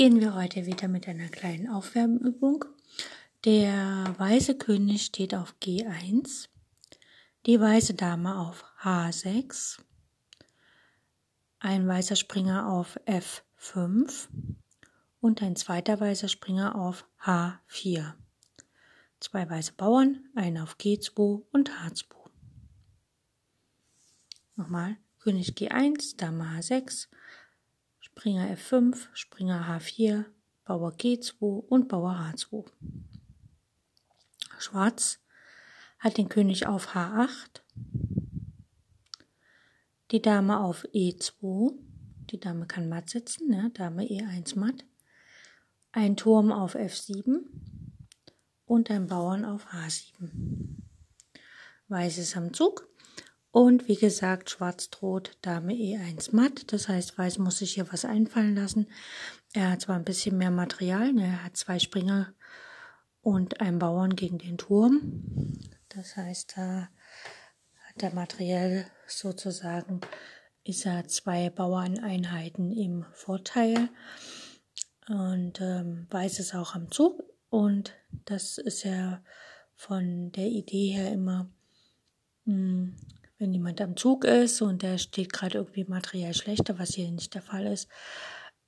Beginnen wir heute wieder mit einer kleinen Aufwärmübung. Der weiße König steht auf G1, die weiße Dame auf H6, ein weißer Springer auf F5 und ein zweiter weißer Springer auf H4. Zwei weiße Bauern, einer auf G2 und H2. Nochmal, König G1, Dame H6, Springer F5, Springer H4, Bauer G2 und Bauer H2. Schwarz hat den König auf H8, die Dame auf E2, die Dame kann matt sitzen, ne? Dame E1 matt, ein Turm auf F7 und ein Bauern auf H7. Weiß ist am Zug und wie gesagt, Schwarz droht Dame E1 matt. Das heißt, Weiß muss sich hier was einfallen lassen. Er hat zwar ein bisschen mehr Material, ne? er hat zwei Springer und einen Bauern gegen den Turm. Das heißt, da hat er materiell sozusagen, ist er zwei Bauerneinheiten im Vorteil. Und ähm, Weiß ist auch am Zug. Und das ist ja von der Idee her immer, mh, hm, wenn jemand am Zug ist und der steht gerade irgendwie materiell schlechter, was hier nicht der Fall ist,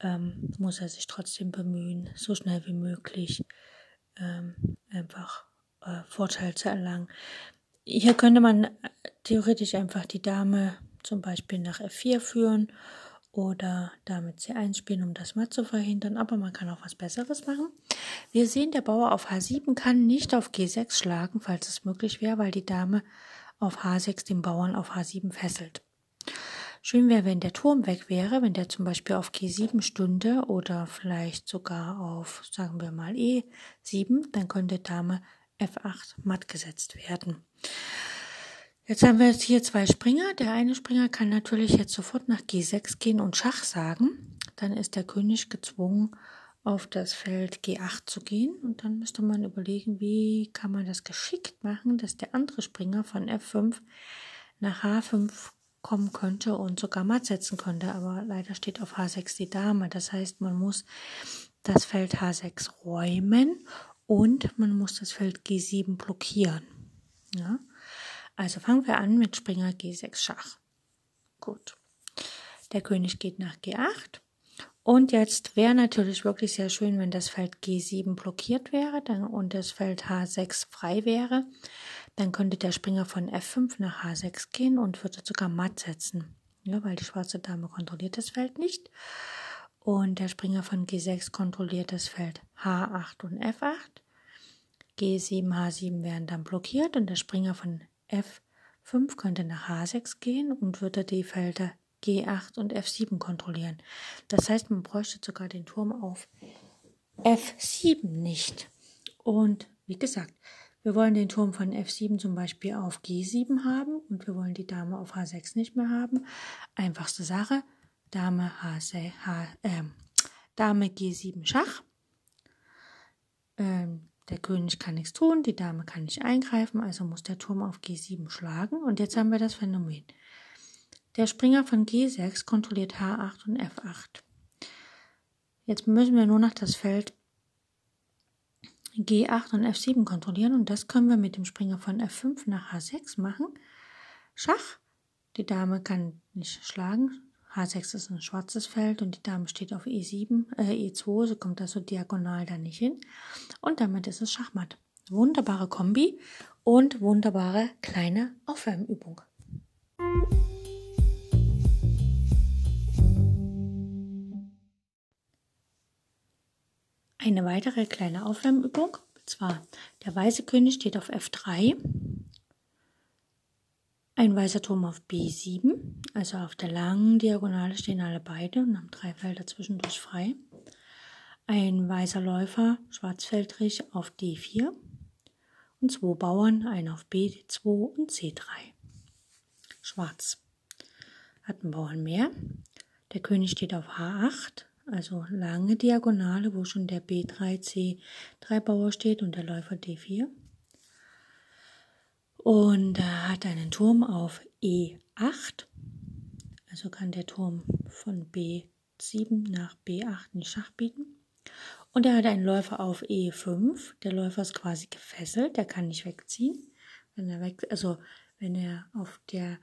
ähm, muss er sich trotzdem bemühen, so schnell wie möglich ähm, einfach äh, Vorteil zu erlangen. Hier könnte man theoretisch einfach die Dame zum Beispiel nach F4 führen oder damit C1 spielen, um das Matt zu verhindern, aber man kann auch was Besseres machen. Wir sehen, der Bauer auf H7 kann nicht auf G6 schlagen, falls es möglich wäre, weil die Dame auf H6 den Bauern auf H7 fesselt. Schön wäre, wenn der Turm weg wäre, wenn der zum Beispiel auf G7 stünde oder vielleicht sogar auf, sagen wir mal, E7, dann könnte Dame F8 matt gesetzt werden. Jetzt haben wir jetzt hier zwei Springer. Der eine Springer kann natürlich jetzt sofort nach G6 gehen und Schach sagen. Dann ist der König gezwungen, auf das Feld G8 zu gehen und dann müsste man überlegen, wie kann man das geschickt machen, dass der andere Springer von F5 nach H5 kommen könnte und sogar matt setzen könnte, aber leider steht auf H6 die Dame. Das heißt, man muss das Feld H6 räumen und man muss das Feld G7 blockieren. Ja? Also fangen wir an mit Springer G6 Schach. Gut. Der König geht nach G8 und jetzt wäre natürlich wirklich sehr schön, wenn das Feld G7 blockiert wäre dann, und das Feld H6 frei wäre. Dann könnte der Springer von F5 nach H6 gehen und würde sogar matt setzen. Ja, weil die schwarze Dame kontrolliert das Feld nicht. Und der Springer von G6 kontrolliert das Feld H8 und F8. G7, H7 wären dann blockiert und der Springer von F5 könnte nach H6 gehen und würde die Felder G8 und F7 kontrollieren. Das heißt, man bräuchte sogar den Turm auf F7 nicht. Und wie gesagt, wir wollen den Turm von F7 zum Beispiel auf G7 haben und wir wollen die Dame auf H6 nicht mehr haben. Einfachste Sache, Dame, H6, H, äh, Dame G7 Schach. Ähm, der König kann nichts tun, die Dame kann nicht eingreifen, also muss der Turm auf G7 schlagen. Und jetzt haben wir das Phänomen. Der Springer von G6 kontrolliert H8 und F8. Jetzt müssen wir nur noch das Feld G8 und F7 kontrollieren und das können wir mit dem Springer von F5 nach H6 machen. Schach. Die Dame kann nicht schlagen. H6 ist ein schwarzes Feld und die Dame steht auf E7, äh, E2, so kommt das so diagonal da nicht hin. Und damit ist es Schachmatt. Wunderbare Kombi und wunderbare kleine Aufwärmübung. Eine weitere kleine Aufwärmübung, und zwar der weiße König steht auf F3, Ein weißer Turm auf B7, also auf der langen Diagonale stehen alle beide und haben drei Felder zwischendurch frei. Ein weißer Läufer, schwarzfeldrig auf D4 und zwei Bauern, ein auf B2 und C3. Schwarz hat einen Bauern mehr. Der König steht auf H8, also lange Diagonale, wo schon der B3, C3 Bauer steht und der Läufer D4 und er hat einen Turm auf E8. Also kann der Turm von B7 nach B8 in Schach bieten. Und er hat einen Läufer auf E5. Der Läufer ist quasi gefesselt, der kann nicht wegziehen. Wenn er weg, also wenn er auf der,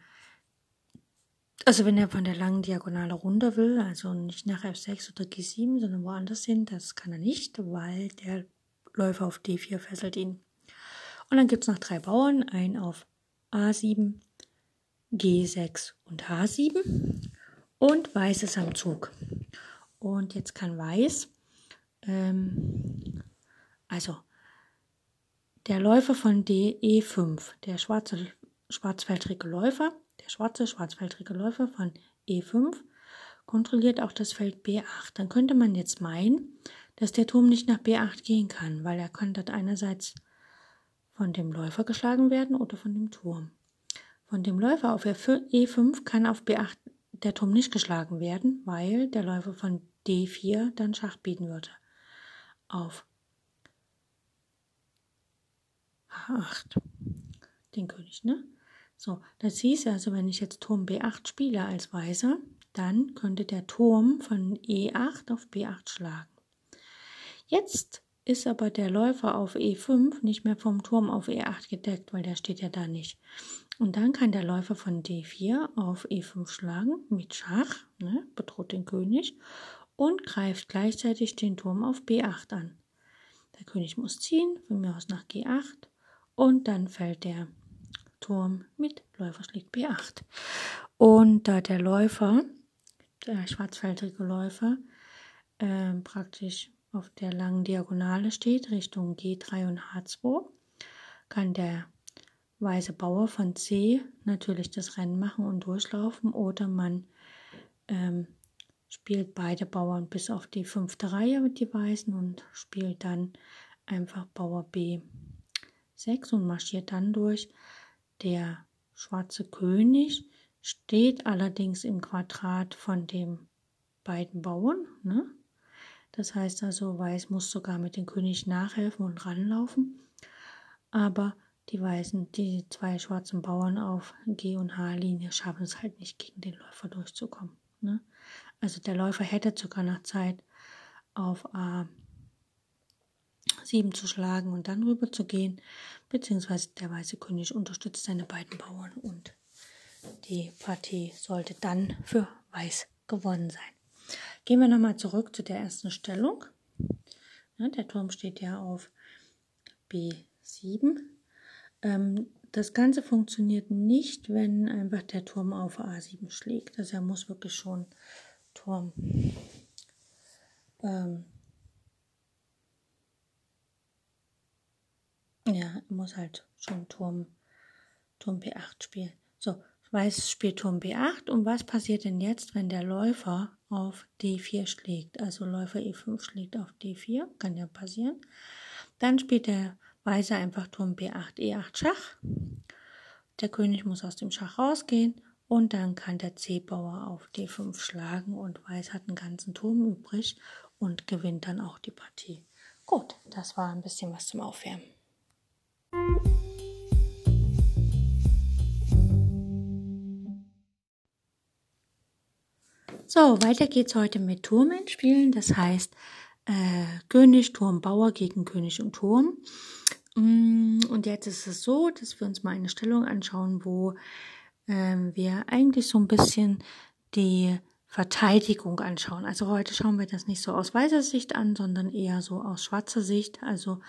also wenn er von der langen Diagonale runter will, also nicht nach F6 oder G7, sondern woanders hin, das kann er nicht, weil der Läufer auf D4 fesselt ihn. Und dann gibt es noch drei Bauern, einen auf A7, G6 und H7 und Weiß ist am Zug. Und jetzt kann Weiß, ähm, also der Läufer von DE5, der schwarze schwarzfeldrige Läufer, schwarze schwarzfeldrige Läufer von E5 kontrolliert auch das Feld B8. Dann könnte man jetzt meinen, dass der Turm nicht nach B8 gehen kann, weil er kann einerseits von dem Läufer geschlagen werden oder von dem Turm. Von dem Läufer auf E5 kann auf B8 der Turm nicht geschlagen werden, weil der Läufer von D4 dann Schach bieten würde. Auf H8. Den König, ne? So, das hieß also, wenn ich jetzt Turm B8 spiele als Weißer, dann könnte der Turm von E8 auf B8 schlagen. Jetzt ist aber der Läufer auf E5 nicht mehr vom Turm auf E8 gedeckt, weil der steht ja da nicht. Und dann kann der Läufer von D4 auf E5 schlagen mit Schach, ne, bedroht den König und greift gleichzeitig den Turm auf B8 an. Der König muss ziehen, von mir aus nach G8 und dann fällt der Turm mit Läufer schlägt B8. Und da der Läufer, der schwarzfeldrige Läufer, äh, praktisch auf der langen Diagonale steht, Richtung G3 und H2, kann der weiße Bauer von C natürlich das Rennen machen und durchlaufen oder man ähm, spielt beide Bauern bis auf die fünfte Reihe mit die Weißen und spielt dann einfach Bauer B6 und marschiert dann durch. Der schwarze König steht allerdings im Quadrat von den beiden Bauern. Ne? Das heißt also, Weiß muss sogar mit dem König nachhelfen und ranlaufen. Aber die Weißen, die zwei schwarzen Bauern auf G- und H-Linie schaffen es halt nicht, gegen den Läufer durchzukommen. Ne? Also der Läufer hätte sogar noch Zeit, auf A7 zu schlagen und dann rüber zu gehen, beziehungsweise der weiße König unterstützt seine beiden Bauern und die Partie sollte dann für Weiß gewonnen sein. Gehen wir nochmal zurück zu der ersten Stellung. Ja, der Turm steht ja auf B7. Ähm, das Ganze funktioniert nicht, wenn einfach der Turm auf A7 schlägt. Also er muss wirklich schon Turm ähm, ja, muss halt schon Turm, Turm B8 spielen. So, Weiß spielt Turm B8 und was passiert denn jetzt, wenn der Läufer auf D4 schlägt? Also Läufer E5 schlägt auf D4, kann ja passieren. Dann spielt der Weiße einfach Turm B8, E8 Schach. Der König muss aus dem Schach rausgehen und dann kann der C-Bauer auf D5 schlagen und Weiß hat einen ganzen Turm übrig und gewinnt dann auch die Partie. Gut, das war ein bisschen was zum Aufwärmen. So, weiter geht's heute mit Turmenspielen. Das heißt äh, König, Turm, Bauer gegen König und Turm. Mm, und jetzt ist es so, dass wir uns mal eine Stellung anschauen, wo äh, wir eigentlich so ein bisschen die Verteidigung anschauen. Also heute schauen wir das nicht so aus weißer Sicht an, sondern eher so aus schwarzer Sicht. Also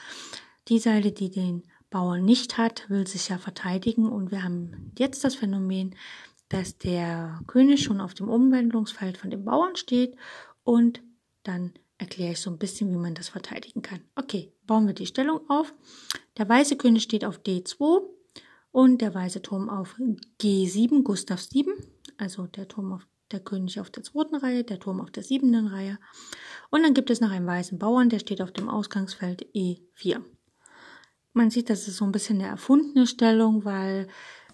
die Seite, die den Bauern nicht hat, will sich ja verteidigen. Und wir haben jetzt das Phänomen, dass der König schon auf dem Umwandlungsfeld von dem Bauern steht und dann erkläre ich so ein bisschen, wie man das verteidigen kann. Okay, bauen wir die Stellung auf. Der weiße König steht auf D2 Und der weiße Turm auf G7, Gustav 7, also der Turm auf der König auf der zweiten Reihe, der Turm auf der siebenten Reihe. Und dann gibt es noch einen weißen Bauern, der steht auf dem Ausgangsfeld E4. Man sieht, das ist so ein bisschen eine erfundene Stellung, weil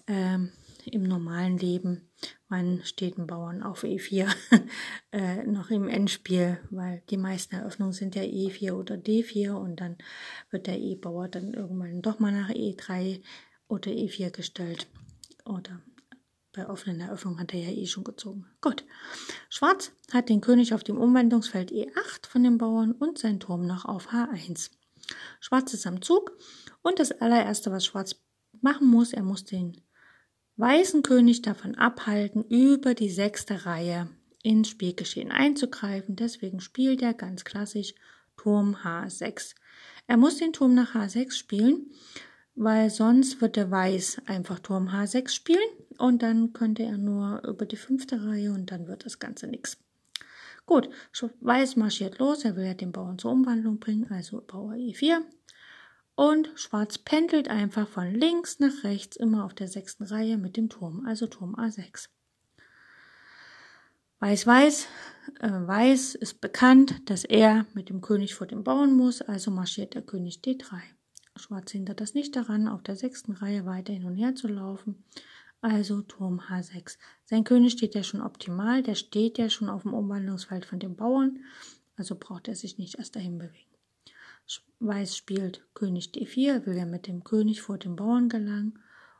ähm, im normalen Leben man steht ein Bauern auf E4 äh, noch im Endspiel, weil die meisten Eröffnungen sind ja E4 oder D4 und dann wird der E-Bauer dann irgendwann doch mal nach E3 oder E4 gestellt. Oder bei offenen Eröffnungen hat er ja eh schon gezogen. Gut. Schwarz hat den König auf dem Umwandlungsfeld E8 von den Bauern und seinen Turm noch auf H1. Schwarz ist am Zug und das allererste, was Schwarz machen muss, er muss den weißen König davon abhalten, über die sechste Reihe ins Spielgeschehen einzugreifen. Deswegen spielt er ganz klassisch Turm H6. Er muss den Turm nach H6 spielen, weil sonst wird der Weiß einfach Turm H6 spielen und dann könnte er nur über die fünfte Reihe und dann wird das Ganze nichts. Gut, Weiß marschiert los, er will ja den Bauern zur Umwandlung bringen, also Bauer E4. Und Schwarz pendelt einfach von links nach rechts immer auf der sechsten Reihe mit dem Turm, also Turm A6. Weiß, weiß, äh, weiß ist bekannt, dass er mit dem König vor dem Bauern muss, also marschiert der König D3. Schwarz hindert das nicht daran, auf der sechsten Reihe weiter hin und her zu laufen, also Turm H6. Sein König steht ja schon optimal, der steht ja schon auf dem Umwandlungsfeld von dem Bauern, also braucht er sich nicht erst dahin bewegen. Weiß spielt König D4, will er mit dem König vor dem Bauern gelangen.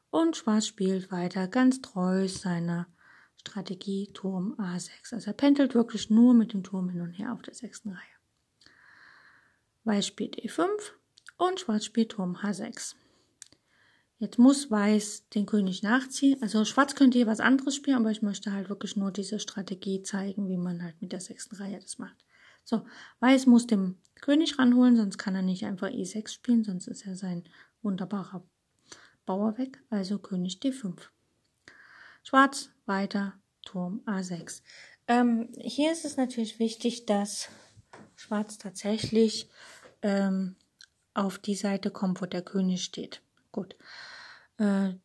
Und Schwarz spielt weiter ganz treu seiner Strategie Turm A6. Also er pendelt wirklich nur mit dem Turm hin und her auf der sechsten Reihe. Weiß spielt E5 und Schwarz spielt Turm H6. Jetzt muss Weiß den König nachziehen. Also Schwarz könnte hier was anderes spielen, aber ich möchte halt wirklich nur diese Strategie zeigen, wie man halt mit der sechsten Reihe das macht. So, Weiß muss den König ranholen, sonst kann er nicht einfach E6 spielen, sonst ist er sein wunderbarer Bauer weg. Also König D5. Schwarz weiter, Turm A6. Ähm, hier ist es natürlich wichtig, dass Schwarz tatsächlich ähm, auf die Seite kommt, wo der König steht. Gut. Äh,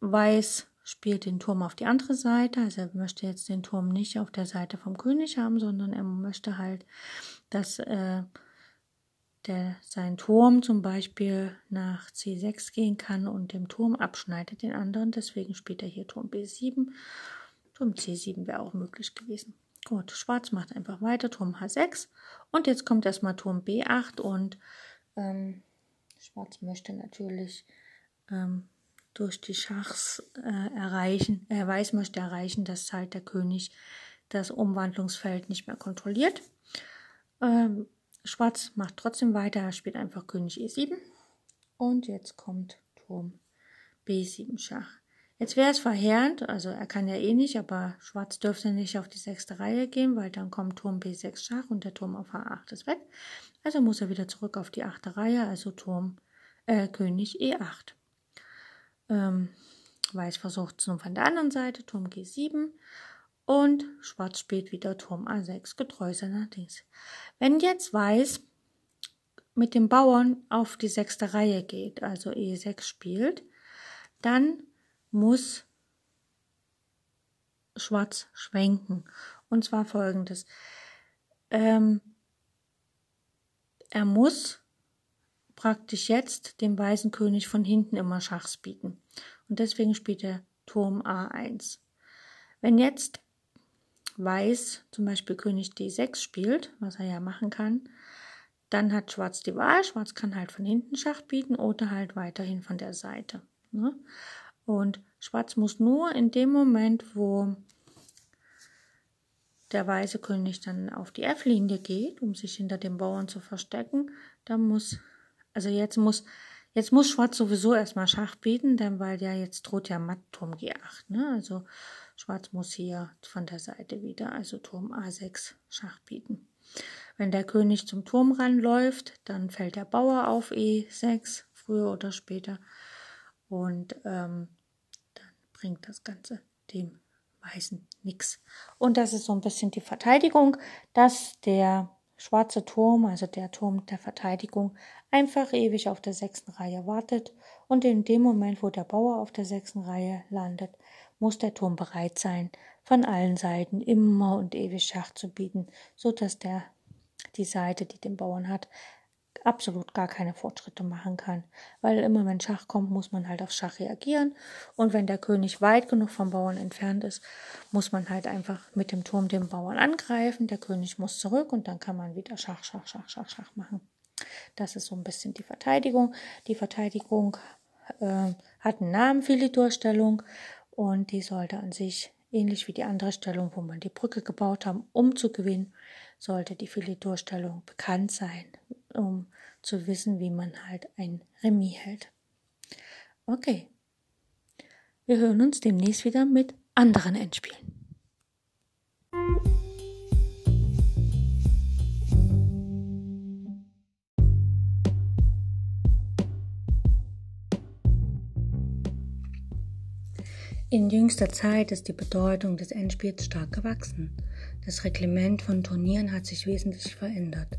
Weiß spielt den Turm auf die andere Seite. Also er möchte jetzt den Turm nicht auf der Seite vom König haben, sondern er möchte halt, dass äh, der, sein Turm zum Beispiel nach C6 gehen kann und dem Turm abschneidet den anderen. Deswegen spielt er hier Turm B7. Turm C7 wäre auch möglich gewesen. Gut, Schwarz macht einfach weiter, Turm H6. Und jetzt kommt erstmal Turm B8 und ähm, Schwarz möchte natürlich ähm, durch die Schachs äh, erreichen, er weiß, möchte erreichen, dass halt der König das Umwandlungsfeld nicht mehr kontrolliert. Ähm, Schwarz macht trotzdem weiter, er spielt einfach König E7 und jetzt kommt Turm B7 Schach. Jetzt wäre es verheerend, also er kann ja eh nicht, aber Schwarz dürfte nicht auf die sechste Reihe gehen, weil dann kommt Turm B6 Schach und der Turm auf H8 ist weg. Also muss er wieder zurück auf die achte Reihe, also Turm äh, König E8. Ähm, Weiß versucht es nun von der anderen Seite, Turm G7 und Schwarz spielt wieder Turm A6, getreu seiner Dings. Wenn jetzt Weiß mit dem Bauern auf die sechste Reihe geht, also E6 spielt, dann muss Schwarz schwenken. Und zwar folgendes. Ähm, er muss praktisch jetzt dem weißen König von hinten immer Schachs bieten. Und deswegen spielt er Turm A1. Wenn jetzt Weiß zum Beispiel König D6 spielt, was er ja machen kann, dann hat Schwarz die Wahl. Schwarz kann halt von hinten Schach bieten oder halt weiterhin von der Seite. Ne? Und Schwarz muss nur in dem Moment, wo der weiße König dann auf die F-Linie geht, um sich hinter dem Bauern zu verstecken, dann muss also jetzt muss, jetzt muss Schwarz sowieso erstmal Schach bieten, denn weil ja jetzt droht ja Matt Turm G8, ne? Also Schwarz muss hier von der Seite wieder, also Turm A6 Schach bieten. Wenn der König zum Turm ranläuft, dann fällt der Bauer auf E6, früher oder später. Und ähm, dann bringt das Ganze dem Weißen nichts. Und das ist so ein bisschen die Verteidigung, dass der schwarze Turm, also der Turm der Verteidigung, einfach ewig auf der sechsten Reihe wartet. Und in dem Moment, wo der Bauer auf der sechsten Reihe landet, muss der Turm bereit sein, von allen Seiten immer und ewig Schach zu bieten, so dass der die Seite, die den Bauern hat, absolut gar keine Fortschritte machen kann. Weil immer wenn Schach kommt, muss man halt auf Schach reagieren. Und wenn der König weit genug vom Bauern entfernt ist, muss man halt einfach mit dem Turm den Bauern angreifen. Der König muss zurück und dann kann man wieder Schach, Schach, Schach, Schach, Schach machen. Das ist so ein bisschen die Verteidigung. Die Verteidigung äh, hat einen Namen, Filiturstellung, und die sollte an sich, ähnlich wie die andere Stellung, wo man die Brücke gebaut haben, um zu gewinnen, sollte die Filiturstellung bekannt sein, um zu wissen, wie man halt ein Remis hält. Okay. Wir hören uns demnächst wieder mit anderen Endspielen. In jüngster Zeit ist die Bedeutung des Endspiels stark gewachsen. Das Reglement von Turnieren hat sich wesentlich verändert.